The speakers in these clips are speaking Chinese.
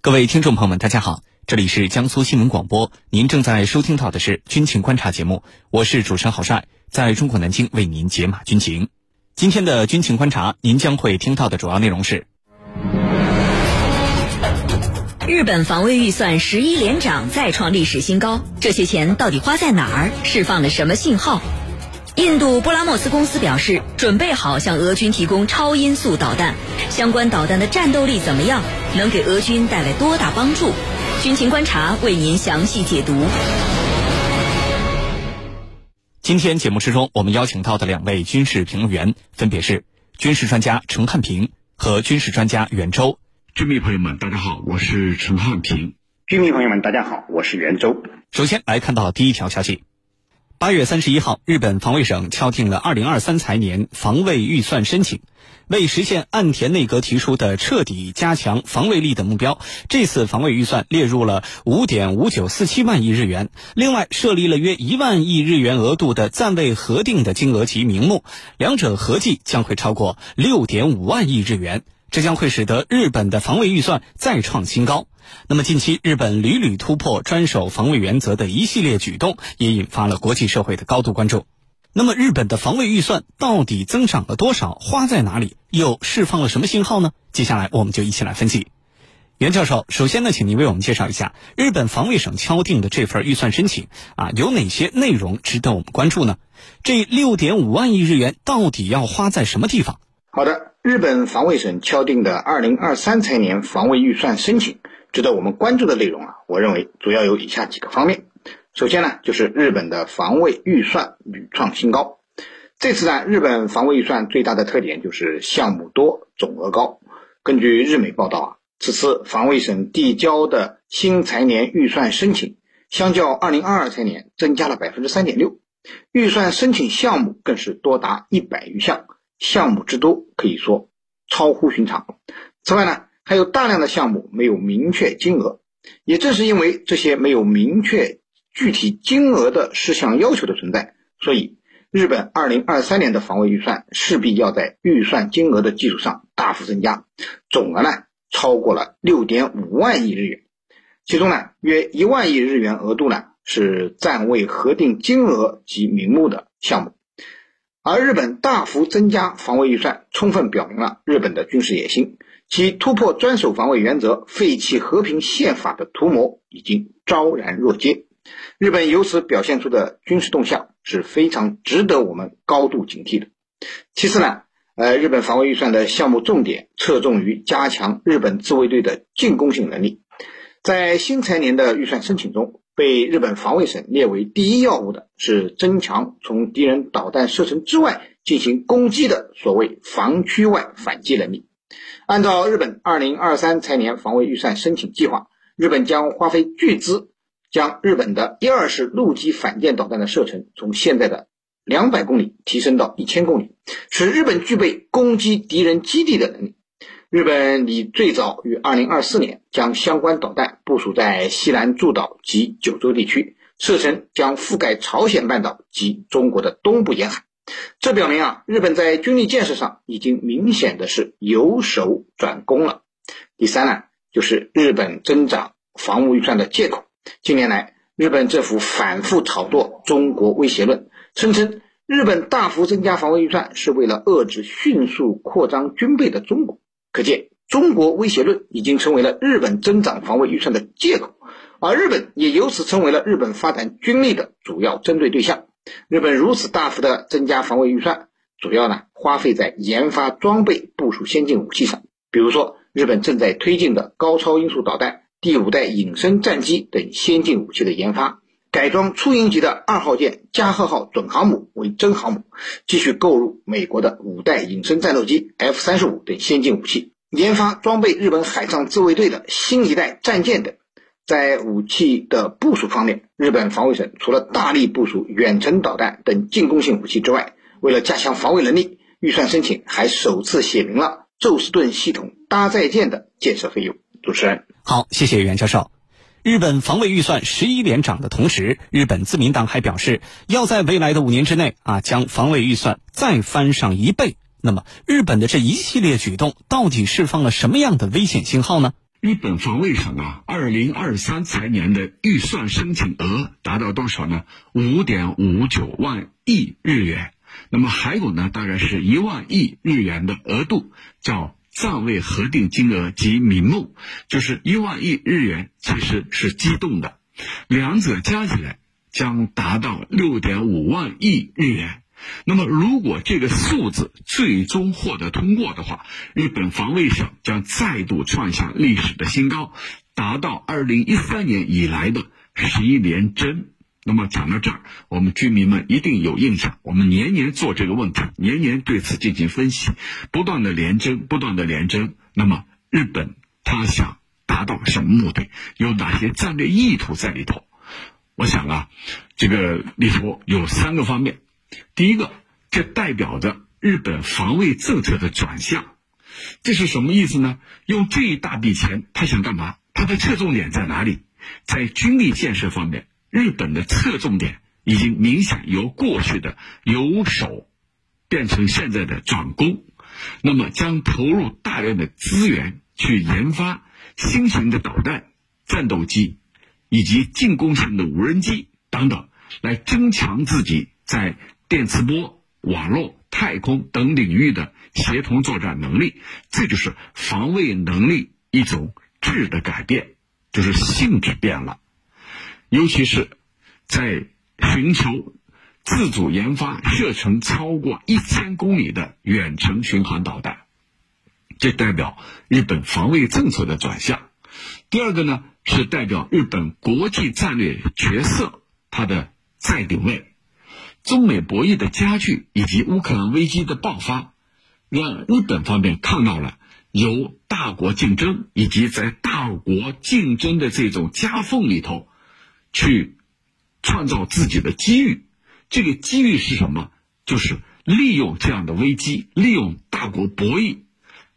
各位听众朋友们，大家好，这里是江苏新闻广播，您正在收听到的是军情观察节目，我是主持人郝帅，在中国南京为您解码军情。今天的军情观察，您将会听到的主要内容是：日本防卫预算十一连涨，再创历史新高，这些钱到底花在哪儿？释放了什么信号？印度布拉莫斯公司表示，准备好向俄军提供超音速导弹，相关导弹的战斗力怎么样？能给俄军带来多大帮助？军情观察为您详细解读。今天节目之中，我们邀请到的两位军事评论员分别是军事专家陈汉平和军事专家袁周。军迷朋友们，大家好，我是陈汉平。军迷朋友们，大家好，我是袁周。首先来看到第一条消息。八月三十一号，日本防卫省敲定了二零二三财年防卫预算申请。为实现岸田内阁提出的彻底加强防卫力的目标，这次防卫预算列入了五点五九四七万亿日元，另外设立了约一万亿日元额度的暂未核定的金额及名目，两者合计将会超过六点五万亿日元。这将会使得日本的防卫预算再创新高。那么，近期日本屡屡突破专守防卫原则的一系列举动，也引发了国际社会的高度关注。那么，日本的防卫预算到底增长了多少？花在哪里？又释放了什么信号呢？接下来，我们就一起来分析。袁教授，首先呢，请您为我们介绍一下日本防卫省敲定的这份预算申请啊，有哪些内容值得我们关注呢？这六点五万亿日元到底要花在什么地方？好的，日本防卫省敲定的二零二三财年防卫预算申请。值得我们关注的内容啊，我认为主要有以下几个方面。首先呢，就是日本的防卫预算屡创新高。这次呢，日本防卫预算最大的特点就是项目多、总额高。根据日媒报道啊，此次防卫省递交的新财年预算申请，相较二零二二财年增加了百分之三点六，预算申请项目更是多达一百余项，项目之多可以说超乎寻常。此外呢，还有大量的项目没有明确金额，也正是因为这些没有明确具体金额的事项要求的存在，所以日本二零二三年的防卫预算势必要在预算金额的基础上大幅增加，总额呢超过了六点五万亿日元，其中呢约一万亿日元额度呢是暂未核定金额及名目的项目，而日本大幅增加防卫预算，充分表明了日本的军事野心。其突破专守防卫原则、废弃和平宪法的图谋已经昭然若揭，日本由此表现出的军事动向是非常值得我们高度警惕的。其次呢，呃，日本防卫预算的项目重点侧重于加强日本自卫队的进攻性能力。在新财年的预算申请中，被日本防卫省列为第一要务的是增强从敌人导弹射程之外进行攻击的所谓防区外反击能力。按照日本二零二三财年防卫预算申请计划，日本将花费巨资，将日本的一二式陆基反舰导弹的射程从现在的两百公里提升到一千公里，使日本具备攻击敌人基地的能力。日本拟最早于二零二四年将相关导弹部署在西南诸岛及九州地区，射程将覆盖朝鲜半岛及中国的东部沿海。这表明啊，日本在军力建设上已经明显的是由守转攻了。第三呢，就是日本增长防务预算的借口。近年来，日本政府反复炒作中国威胁论，声称日本大幅增加防卫预算是为了遏制迅速扩张军备的中国。可见，中国威胁论已经成为了日本增长防卫预算的借口，而日本也由此成为了日本发展军力的主要针对对象。日本如此大幅的增加防卫预算，主要呢花费在研发装备、部署先进武器上。比如说，日本正在推进的高超音速导弹、第五代隐身战机等先进武器的研发，改装初鹰级的二号舰加贺号准航母为真航母，继续购入美国的五代隐身战斗机 F 三十五等先进武器，研发装备日本海上自卫队的新一代战舰等。在武器的部署方面，日本防卫省除了大力部署远程导弹等进攻性武器之外，为了加强防卫能力，预算申请还首次写明了宙斯盾系统搭载舰的建设费用。主持人，好，谢谢袁教授。日本防卫预算十一连涨的同时，日本自民党还表示要在未来的五年之内啊，将防卫预算再翻上一倍。那么，日本的这一系列举动到底释放了什么样的危险信号呢？日本防卫省啊，二零二三财年的预算申请额达到多少呢？五点五九万亿日元。那么还有呢，大概是一万亿日元的额度，叫暂未核定金额及名目，就是一万亿日元其实是机动的，两者加起来将达到六点五万亿日元。那么，如果这个数字最终获得通过的话，日本防卫省将再度创下历史的新高，达到二零一三年以来的十一连增。那么讲到这儿，我们居民们一定有印象，我们年年做这个问题，年年对此进行分析，不断的连征，不断的连征。那么日本他想达到什么目的？有哪些战略意图在里头？我想啊，这个里头有三个方面。第一个，这代表着日本防卫政策的转向，这是什么意思呢？用这一大笔钱，他想干嘛？他的侧重点在哪里？在军力建设方面，日本的侧重点已经明显由过去的由守变成现在的转攻，那么将投入大量的资源去研发新型的导弹、战斗机以及进攻型的无人机等等，来增强自己在。电磁波、网络、太空等领域的协同作战能力，这就是防卫能力一种质的改变，就是性质变了。尤其是在寻求自主研发射程超过一千公里的远程巡航导弹，这代表日本防卫政策的转向。第二个呢，是代表日本国际战略角色它的再定位。中美博弈的加剧以及乌克兰危机的爆发，让日本方面看到了由大国竞争以及在大国竞争的这种夹缝里头，去创造自己的机遇。这个机遇是什么？就是利用这样的危机，利用大国博弈，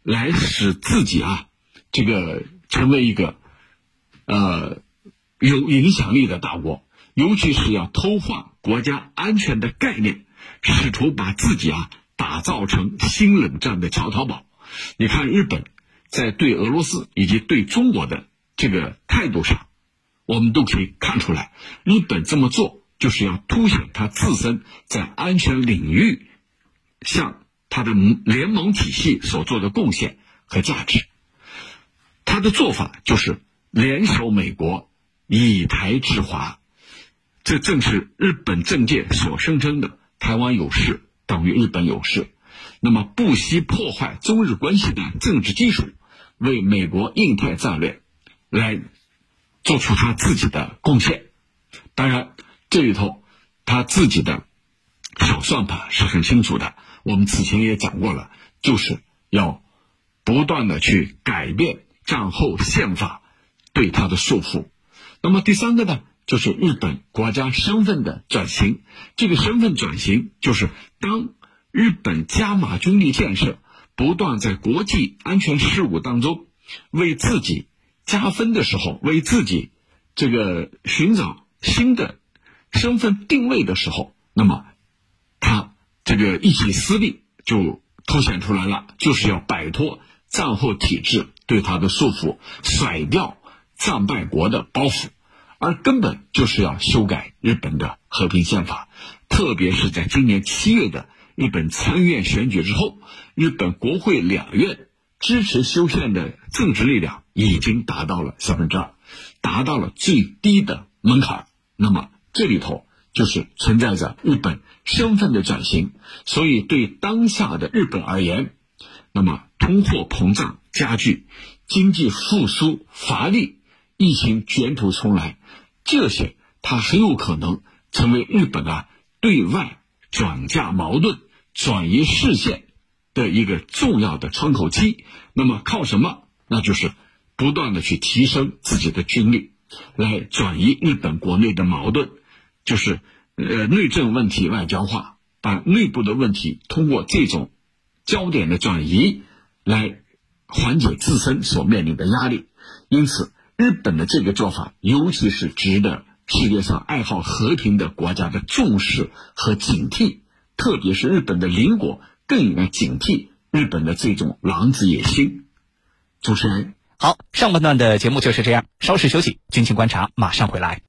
来使自己啊，这个成为一个呃有影响力的大国。尤其是要偷换国家安全的概念，试图把自己啊打造成新冷战的桥头堡。你看，日本在对俄罗斯以及对中国的这个态度上，我们都可以看出来，日本这么做就是要凸显他自身在安全领域向他的联盟体系所做的贡献和价值。他的做法就是联手美国，以台制华。这正是日本政界所声称的“台湾有事等于日本有事”，那么不惜破坏中日关系的政治基础，为美国印太战略来做出他自己的贡献。当然，这里头他自己的小算盘是很清楚的。我们此前也讲过了，就是要不断的去改变战后宪法对他的束缚。那么第三个呢？就是日本国家身份的转型，这个身份转型就是当日本加码军力建设，不断在国际安全事务当中为自己加分的时候，为自己这个寻找新的身份定位的时候，那么他这个一己私利就凸显出来了，就是要摆脱战后体制对他的束缚，甩掉战败国的包袱。而根本就是要修改日本的和平宪法，特别是在今年七月的日本参议院选举之后，日本国会两院支持修宪的政治力量已经达到了三分之二，达到了最低的门槛。那么这里头就是存在着日本身份的转型，所以对当下的日本而言，那么通货膨胀加剧，经济复苏乏力，疫情卷土重来。这些，它很有可能成为日本啊对外转嫁矛盾、转移视线的一个重要的窗口期。那么靠什么？那就是不断的去提升自己的军力，来转移日本国内的矛盾，就是呃内政问题外交化，把内部的问题通过这种焦点的转移来缓解自身所面临的压力。因此。日本的这个做法，尤其是值得世界上爱好和平的国家的重视和警惕，特别是日本的邻国更应该警惕日本的这种狼子野心。主持人。好，上半段的节目就是这样，稍事休息，军情观察马上回来。